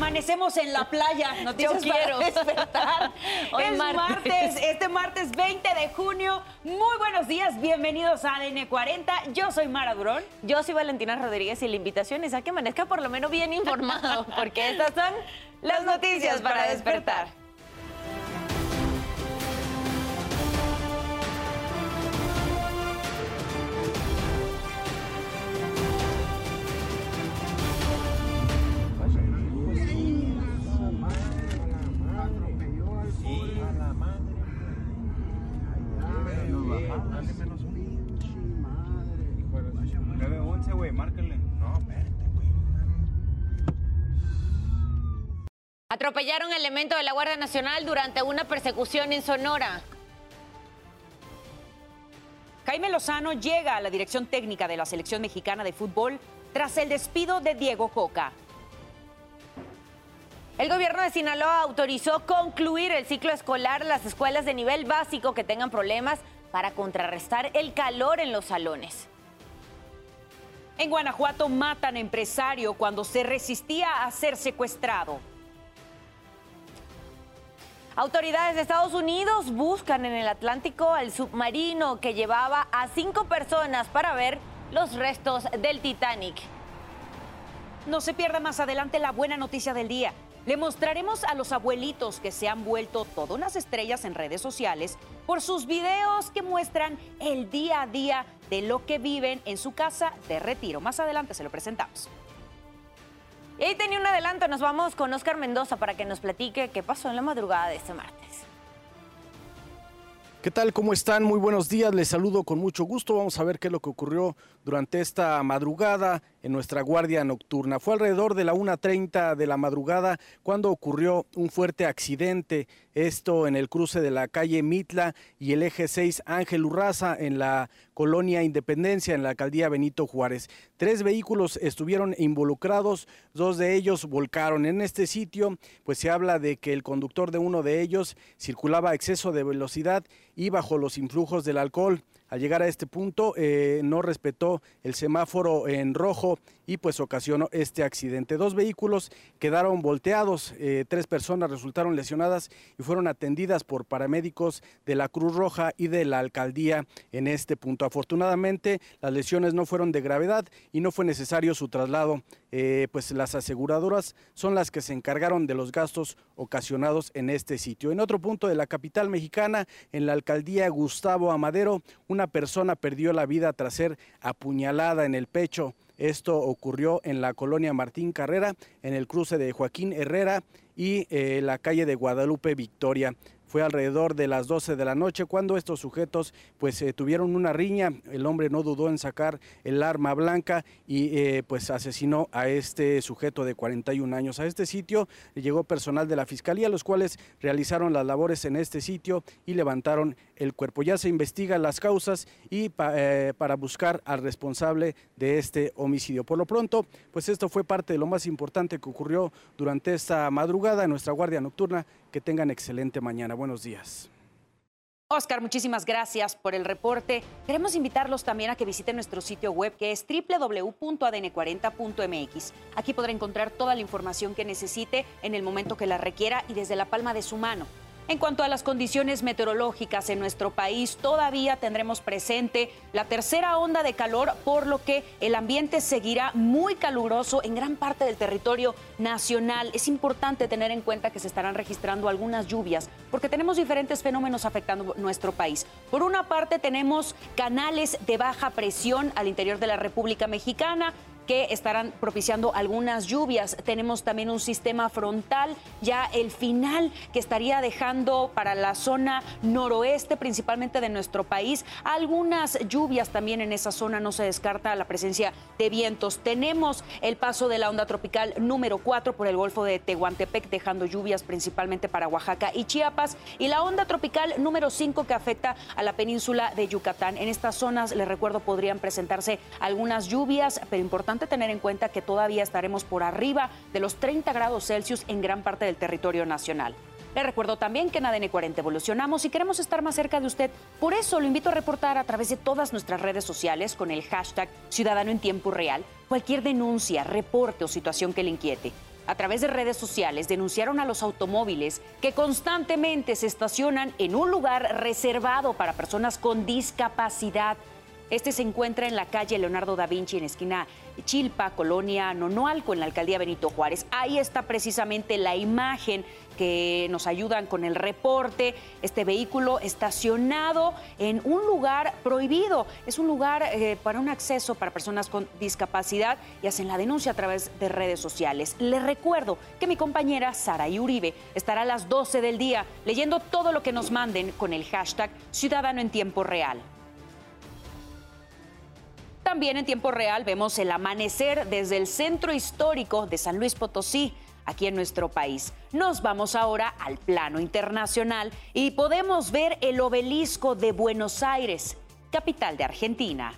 Amanecemos en la playa. Noticias Yo quiero. despertar. Hoy es martes. martes. este martes 20 de junio. Muy buenos días, bienvenidos a ADN 40. Yo soy Mara Durón. Yo soy Valentina Rodríguez y la invitación es a que amanezca por lo menos bien informado, porque estas son las noticias para despertar. Atropellaron elementos de la Guardia Nacional durante una persecución en Sonora. Jaime Lozano llega a la dirección técnica de la selección mexicana de fútbol tras el despido de Diego Coca. El gobierno de Sinaloa autorizó concluir el ciclo escolar las escuelas de nivel básico que tengan problemas para contrarrestar el calor en los salones. En Guanajuato matan a empresario cuando se resistía a ser secuestrado. Autoridades de Estados Unidos buscan en el Atlántico al submarino que llevaba a cinco personas para ver los restos del Titanic. No se pierda más adelante la buena noticia del día. Le mostraremos a los abuelitos que se han vuelto todas unas estrellas en redes sociales por sus videos que muestran el día a día de lo que viven en su casa de retiro. Más adelante se lo presentamos. Y ahí tenía un adelanto, nos vamos con Oscar Mendoza para que nos platique qué pasó en la madrugada de este martes. ¿Qué tal? ¿Cómo están? Muy buenos días. Les saludo con mucho gusto. Vamos a ver qué es lo que ocurrió durante esta madrugada en nuestra guardia nocturna. Fue alrededor de la 1.30 de la madrugada cuando ocurrió un fuerte accidente. Esto en el cruce de la calle Mitla y el eje 6 Ángel Urraza en la colonia Independencia en la alcaldía Benito Juárez. Tres vehículos estuvieron involucrados, dos de ellos volcaron. En este sitio, pues se habla de que el conductor de uno de ellos circulaba a exceso de velocidad y bajo los influjos del alcohol. Al llegar a este punto eh, no respetó el semáforo en rojo y pues ocasionó este accidente. Dos vehículos quedaron volteados, eh, tres personas resultaron lesionadas y fueron atendidas por paramédicos de la Cruz Roja y de la alcaldía en este punto. Afortunadamente las lesiones no fueron de gravedad y no fue necesario su traslado. Eh, pues las aseguradoras son las que se encargaron de los gastos ocasionados en este sitio. En otro punto de la capital mexicana, en la alcaldía Gustavo Amadero, una persona perdió la vida tras ser apuñalada en el pecho. Esto ocurrió en la colonia Martín Carrera, en el cruce de Joaquín Herrera y eh, la calle de Guadalupe Victoria. Fue alrededor de las 12 de la noche cuando estos sujetos pues eh, tuvieron una riña. El hombre no dudó en sacar el arma blanca y eh, pues asesinó a este sujeto de 41 años. A este sitio llegó personal de la fiscalía, los cuales realizaron las labores en este sitio y levantaron el cuerpo. Ya se investigan las causas y eh, para buscar al responsable de este homicidio. Por lo pronto, pues esto fue parte de lo más importante que ocurrió durante esta madrugada en nuestra guardia nocturna. Que tengan excelente mañana. Buenos días. Oscar, muchísimas gracias por el reporte. Queremos invitarlos también a que visiten nuestro sitio web que es www.adn40.mx. Aquí podrá encontrar toda la información que necesite en el momento que la requiera y desde la palma de su mano. En cuanto a las condiciones meteorológicas en nuestro país, todavía tendremos presente la tercera onda de calor, por lo que el ambiente seguirá muy caluroso en gran parte del territorio nacional. Es importante tener en cuenta que se estarán registrando algunas lluvias, porque tenemos diferentes fenómenos afectando nuestro país. Por una parte, tenemos canales de baja presión al interior de la República Mexicana que estarán propiciando algunas lluvias. Tenemos también un sistema frontal, ya el final que estaría dejando para la zona noroeste, principalmente de nuestro país, algunas lluvias también en esa zona. No se descarta la presencia de vientos. Tenemos el paso de la onda tropical número 4 por el Golfo de Tehuantepec, dejando lluvias principalmente para Oaxaca y Chiapas, y la onda tropical número 5 que afecta a la península de Yucatán. En estas zonas, les recuerdo, podrían presentarse algunas lluvias, pero importante tener en cuenta que todavía estaremos por arriba de los 30 grados Celsius en gran parte del territorio nacional. Le recuerdo también que en ADN 40 evolucionamos y queremos estar más cerca de usted. Por eso lo invito a reportar a través de todas nuestras redes sociales con el hashtag Ciudadano en Tiempo Real cualquier denuncia, reporte o situación que le inquiete. a través de redes sociales denunciaron a los automóviles que constantemente se estacionan en un lugar reservado para personas con discapacidad. Este se encuentra en la calle Leonardo da Vinci, en esquina Chilpa, Colonia Nonoalco, en la alcaldía Benito Juárez. Ahí está precisamente la imagen que nos ayudan con el reporte. Este vehículo estacionado en un lugar prohibido. Es un lugar eh, para un acceso para personas con discapacidad y hacen la denuncia a través de redes sociales. Les recuerdo que mi compañera Sara Uribe estará a las 12 del día leyendo todo lo que nos manden con el hashtag Ciudadano en Tiempo Real. También en tiempo real vemos el amanecer desde el centro histórico de San Luis Potosí, aquí en nuestro país. Nos vamos ahora al plano internacional y podemos ver el obelisco de Buenos Aires, capital de Argentina.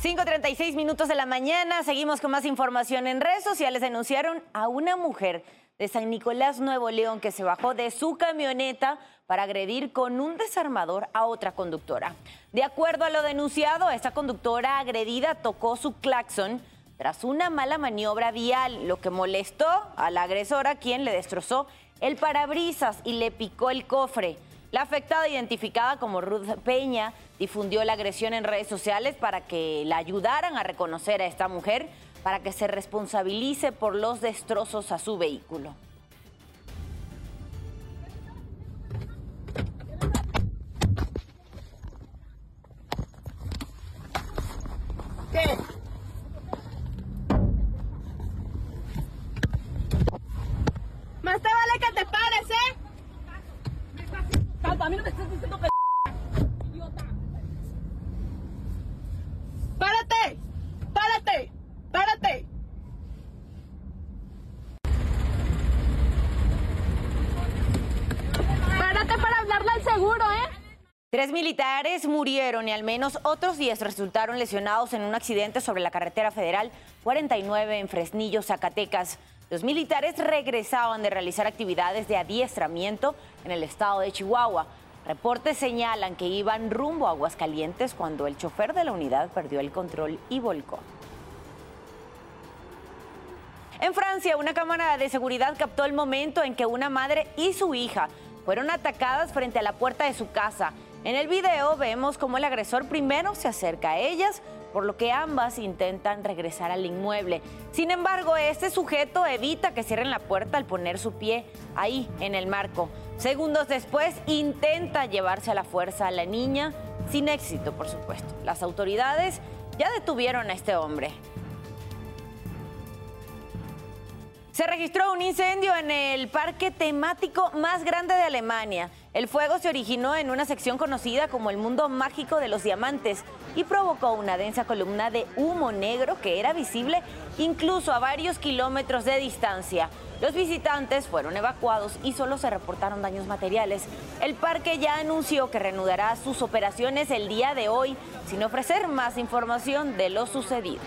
...5.36 minutos de la mañana, seguimos con más información en redes sociales. Denunciaron a una mujer de San Nicolás, Nuevo León, que se bajó de su camioneta para agredir con un desarmador a otra conductora. De acuerdo a lo denunciado, esta conductora agredida tocó su claxon tras una mala maniobra vial, lo que molestó a la agresora, quien le destrozó el parabrisas y le picó el cofre. La afectada, identificada como Ruth Peña, difundió la agresión en redes sociales para que la ayudaran a reconocer a esta mujer, para que se responsabilice por los destrozos a su vehículo. Más te vale que te pares, ¿eh? Calma, a mí no me estás diciendo que... Idiota. ¡Párate! ¡Párate! ¡Párate! ¡Párate para hablarle al seguro, eh! Tres militares murieron y al menos otros 10 resultaron lesionados en un accidente sobre la carretera federal 49 en Fresnillo, Zacatecas. Los militares regresaban de realizar actividades de adiestramiento en el estado de Chihuahua. Reportes señalan que iban rumbo a Aguascalientes cuando el chofer de la unidad perdió el control y volcó. En Francia, una cámara de seguridad captó el momento en que una madre y su hija fueron atacadas frente a la puerta de su casa. En el video vemos cómo el agresor primero se acerca a ellas, por lo que ambas intentan regresar al inmueble. Sin embargo, este sujeto evita que cierren la puerta al poner su pie ahí en el marco. Segundos después intenta llevarse a la fuerza a la niña, sin éxito por supuesto. Las autoridades ya detuvieron a este hombre. Se registró un incendio en el parque temático más grande de Alemania. El fuego se originó en una sección conocida como el mundo mágico de los diamantes y provocó una densa columna de humo negro que era visible incluso a varios kilómetros de distancia. Los visitantes fueron evacuados y solo se reportaron daños materiales. El parque ya anunció que reanudará sus operaciones el día de hoy sin ofrecer más información de lo sucedido.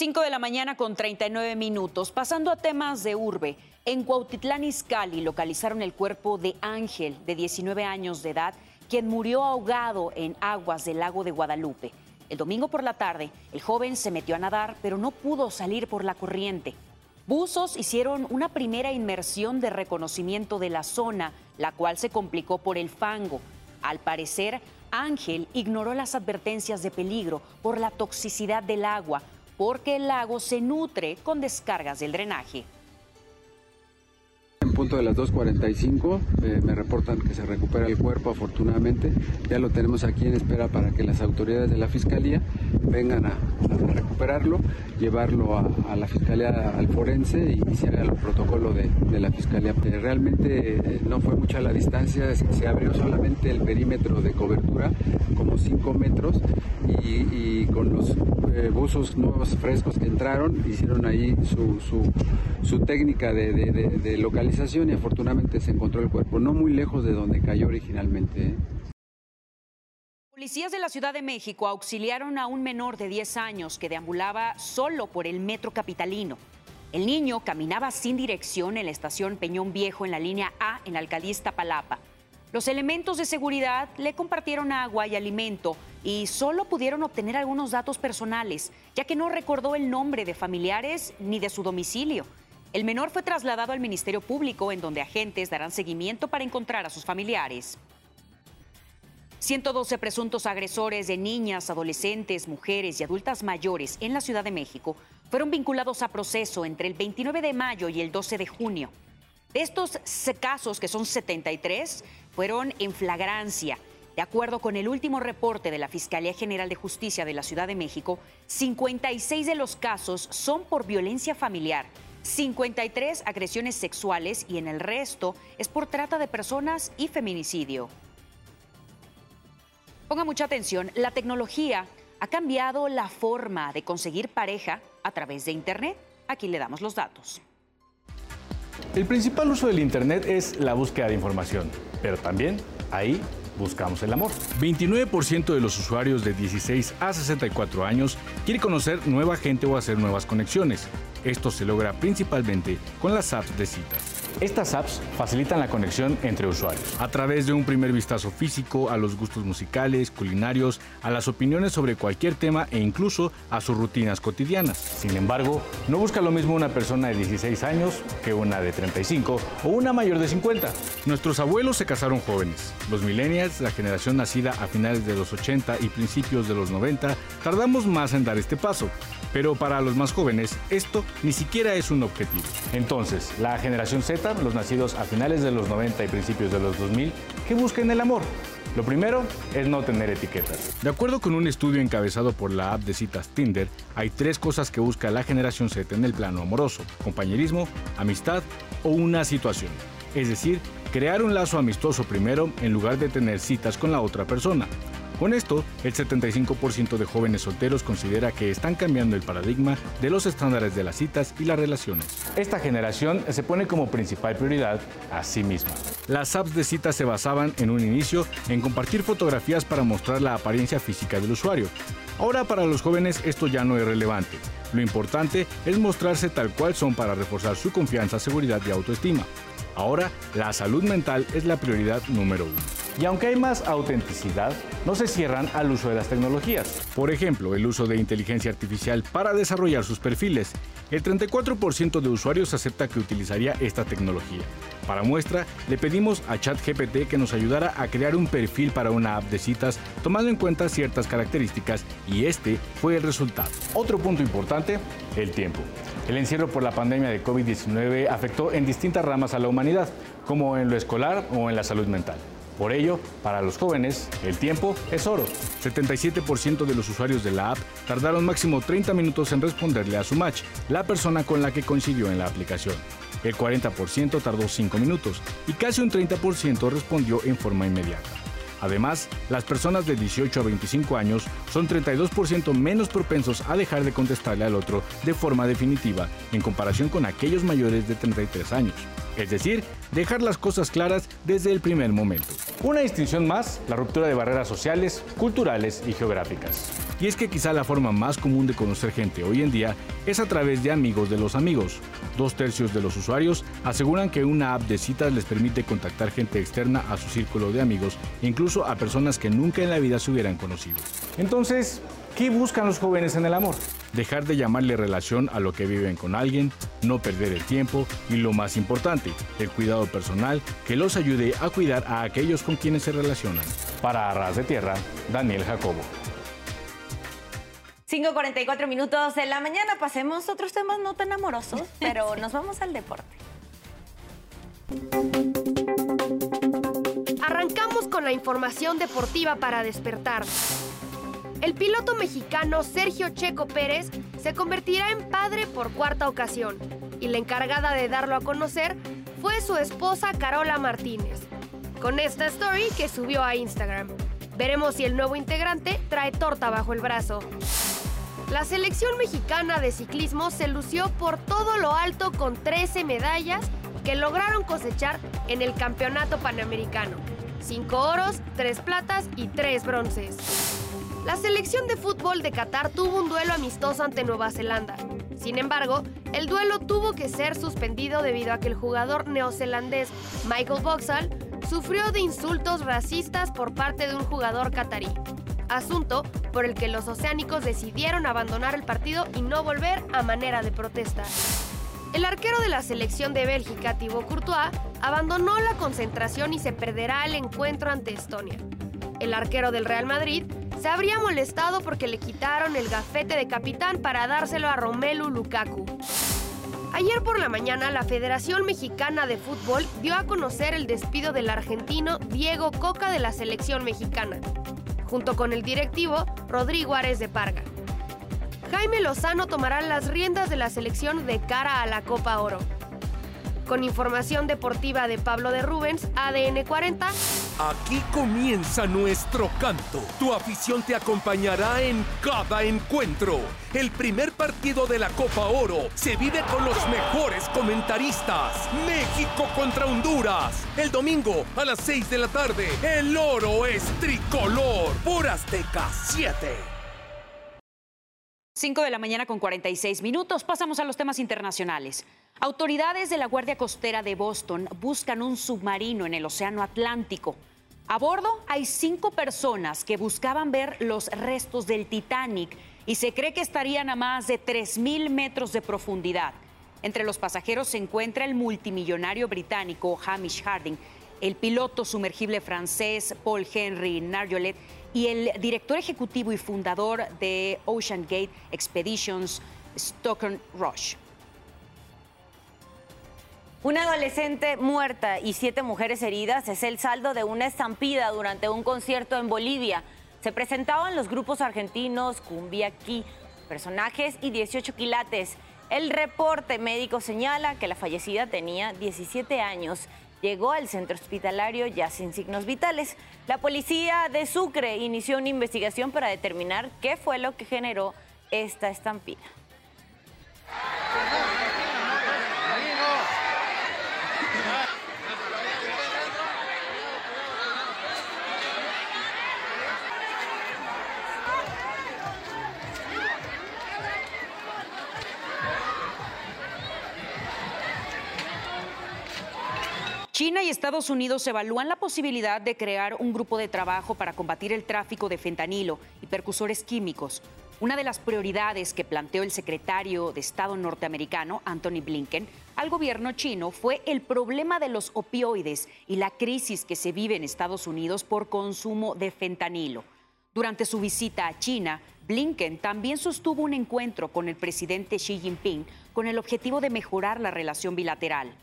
Cinco de la mañana con 39 minutos. Pasando a temas de urbe. En Cuautitlán Izcalli localizaron el cuerpo de Ángel, de 19 años de edad, quien murió ahogado en aguas del lago de Guadalupe. El domingo por la tarde, el joven se metió a nadar, pero no pudo salir por la corriente. Buzos hicieron una primera inmersión de reconocimiento de la zona, la cual se complicó por el fango. Al parecer, Ángel ignoró las advertencias de peligro por la toxicidad del agua, porque el lago se nutre con descargas del drenaje. En punto de las 2.45 eh, me reportan que se recupera el cuerpo afortunadamente. Ya lo tenemos aquí en espera para que las autoridades de la Fiscalía vengan a, recuperarlo, llevarlo a, la Fiscalía al forense y, se haga el protocolo de, la Fiscalía. Eh, realmente eh, no fue mucha la distancia, se abrió solamente el perímetro de cobertura, como 5 metros, y con los eh, buzos nuevos frescos que entraron, hicieron ahí su, su, técnica de localización y afortunadamente se encontró el cuerpo, no muy lejos de donde cayó originalmente. ¿eh? Policías de la Ciudad de México auxiliaron a un menor de 10 años que deambulaba solo por el metro capitalino. El niño caminaba sin dirección en la estación Peñón Viejo en la línea A en la alcaldía Iztapalapa. Los elementos de seguridad le compartieron agua y alimento y solo pudieron obtener algunos datos personales, ya que no recordó el nombre de familiares ni de su domicilio. El menor fue trasladado al Ministerio Público, en donde agentes darán seguimiento para encontrar a sus familiares. 112 presuntos agresores de niñas, adolescentes, mujeres y adultas mayores en la Ciudad de México fueron vinculados a proceso entre el 29 de mayo y el 12 de junio. De estos casos, que son 73, fueron en flagrancia. De acuerdo con el último reporte de la Fiscalía General de Justicia de la Ciudad de México, 56 de los casos son por violencia familiar, 53 agresiones sexuales y en el resto es por trata de personas y feminicidio. Ponga mucha atención, la tecnología ha cambiado la forma de conseguir pareja a través de Internet. Aquí le damos los datos. El principal uso del Internet es la búsqueda de información, pero también ahí buscamos el amor. 29% de los usuarios de 16 a 64 años quiere conocer nueva gente o hacer nuevas conexiones. Esto se logra principalmente con las apps de citas. Estas apps facilitan la conexión entre usuarios. A través de un primer vistazo físico a los gustos musicales, culinarios, a las opiniones sobre cualquier tema e incluso a sus rutinas cotidianas. Sin embargo, no busca lo mismo una persona de 16 años que una de 35 o una mayor de 50. Nuestros abuelos se casaron jóvenes. Los millennials, la generación nacida a finales de los 80 y principios de los 90, tardamos más en dar este paso. Pero para los más jóvenes, esto ni siquiera es un objetivo. Entonces, la generación Z, los nacidos a finales de los 90 y principios de los 2000, ¿qué buscan el amor? Lo primero es no tener etiquetas. De acuerdo con un estudio encabezado por la app de citas Tinder, hay tres cosas que busca la generación Z en el plano amoroso, compañerismo, amistad o una situación. Es decir, crear un lazo amistoso primero en lugar de tener citas con la otra persona. Con esto, el 75% de jóvenes solteros considera que están cambiando el paradigma de los estándares de las citas y las relaciones. Esta generación se pone como principal prioridad a sí misma. Las apps de citas se basaban en un inicio en compartir fotografías para mostrar la apariencia física del usuario. Ahora para los jóvenes esto ya no es relevante. Lo importante es mostrarse tal cual son para reforzar su confianza, seguridad y autoestima. Ahora, la salud mental es la prioridad número uno. Y aunque hay más autenticidad, no se cierran al uso de las tecnologías. Por ejemplo, el uso de inteligencia artificial para desarrollar sus perfiles. El 34% de usuarios acepta que utilizaría esta tecnología. Para muestra, le pedimos a ChatGPT que nos ayudara a crear un perfil para una app de citas tomando en cuenta ciertas características y este fue el resultado. Otro punto importante, el tiempo. El encierro por la pandemia de COVID-19 afectó en distintas ramas a la humanidad, como en lo escolar o en la salud mental. Por ello, para los jóvenes, el tiempo es oro. 77% de los usuarios de la app tardaron máximo 30 minutos en responderle a su match, la persona con la que coincidió en la aplicación. El 40% tardó 5 minutos y casi un 30% respondió en forma inmediata. Además, las personas de 18 a 25 años son 32% menos propensos a dejar de contestarle al otro de forma definitiva en comparación con aquellos mayores de 33 años. Es decir, dejar las cosas claras desde el primer momento. Una distinción más, la ruptura de barreras sociales, culturales y geográficas. Y es que quizá la forma más común de conocer gente hoy en día es a través de amigos de los amigos. Dos tercios de los usuarios aseguran que una app de citas les permite contactar gente externa a su círculo de amigos, incluso a personas que nunca en la vida se hubieran conocido. Entonces, ¿Qué buscan los jóvenes en el amor? Dejar de llamarle relación a lo que viven con alguien, no perder el tiempo y lo más importante, el cuidado personal que los ayude a cuidar a aquellos con quienes se relacionan. Para Arras de Tierra, Daniel Jacobo. 5.44 minutos en la mañana, pasemos a otros temas no tan amorosos, pero nos vamos al deporte. Arrancamos con la información deportiva para despertar. El piloto mexicano Sergio Checo Pérez se convertirá en padre por cuarta ocasión y la encargada de darlo a conocer fue su esposa Carola Martínez. Con esta story que subió a Instagram. Veremos si el nuevo integrante trae torta bajo el brazo. La selección mexicana de ciclismo se lució por todo lo alto con 13 medallas que lograron cosechar en el Campeonato Panamericano. cinco oros, tres platas y tres bronces. La selección de fútbol de Qatar tuvo un duelo amistoso ante Nueva Zelanda. Sin embargo, el duelo tuvo que ser suspendido debido a que el jugador neozelandés Michael Boxall sufrió de insultos racistas por parte de un jugador catarí. Asunto por el que los oceánicos decidieron abandonar el partido y no volver a manera de protesta. El arquero de la selección de Bélgica, Thibaut Courtois, abandonó la concentración y se perderá el encuentro ante Estonia. El arquero del Real Madrid se habría molestado porque le quitaron el gafete de capitán para dárselo a Romelu Lukaku. Ayer por la mañana, la Federación Mexicana de Fútbol dio a conocer el despido del argentino Diego Coca de la selección mexicana, junto con el directivo Rodrigo Ares de Parga. Jaime Lozano tomará las riendas de la selección de cara a la Copa Oro. Con información deportiva de Pablo de Rubens, ADN 40. Aquí comienza nuestro canto. Tu afición te acompañará en cada encuentro. El primer partido de la Copa Oro se vive con los mejores comentaristas. México contra Honduras. El domingo a las 6 de la tarde. El oro es tricolor. Por Azteca 7. 5 de la mañana con 46 minutos. Pasamos a los temas internacionales. Autoridades de la Guardia Costera de Boston buscan un submarino en el Océano Atlántico. A bordo hay cinco personas que buscaban ver los restos del Titanic y se cree que estarían a más de 3.000 metros de profundidad. Entre los pasajeros se encuentra el multimillonario británico Hamish Harding, el piloto sumergible francés Paul Henry Narjolet y el director ejecutivo y fundador de Ocean Gate Expeditions, Stockton Rush. Una adolescente muerta y siete mujeres heridas es el saldo de una estampida durante un concierto en Bolivia. Se presentaban los grupos argentinos Cumbiaqui, personajes y 18 quilates. El reporte médico señala que la fallecida tenía 17 años. Llegó al centro hospitalario ya sin signos vitales. La policía de Sucre inició una investigación para determinar qué fue lo que generó esta estampida. China y Estados Unidos evalúan la posibilidad de crear un grupo de trabajo para combatir el tráfico de fentanilo y percusores químicos. Una de las prioridades que planteó el secretario de Estado norteamericano, Anthony Blinken, al gobierno chino fue el problema de los opioides y la crisis que se vive en Estados Unidos por consumo de fentanilo. Durante su visita a China, Blinken también sostuvo un encuentro con el presidente Xi Jinping con el objetivo de mejorar la relación bilateral.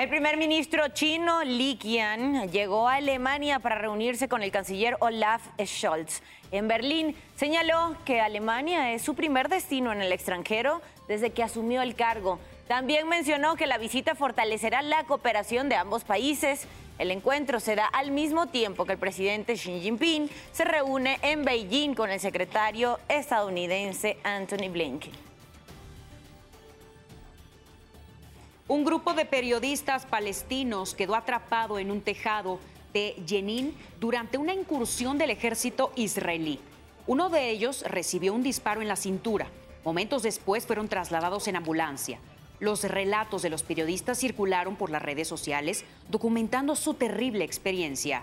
El primer ministro chino Li Qian llegó a Alemania para reunirse con el canciller Olaf Scholz. En Berlín señaló que Alemania es su primer destino en el extranjero desde que asumió el cargo. También mencionó que la visita fortalecerá la cooperación de ambos países. El encuentro se da al mismo tiempo que el presidente Xi Jinping se reúne en Beijing con el secretario estadounidense Anthony Blinken. Un grupo de periodistas palestinos quedó atrapado en un tejado de Jenin durante una incursión del ejército israelí. Uno de ellos recibió un disparo en la cintura. Momentos después fueron trasladados en ambulancia. Los relatos de los periodistas circularon por las redes sociales documentando su terrible experiencia.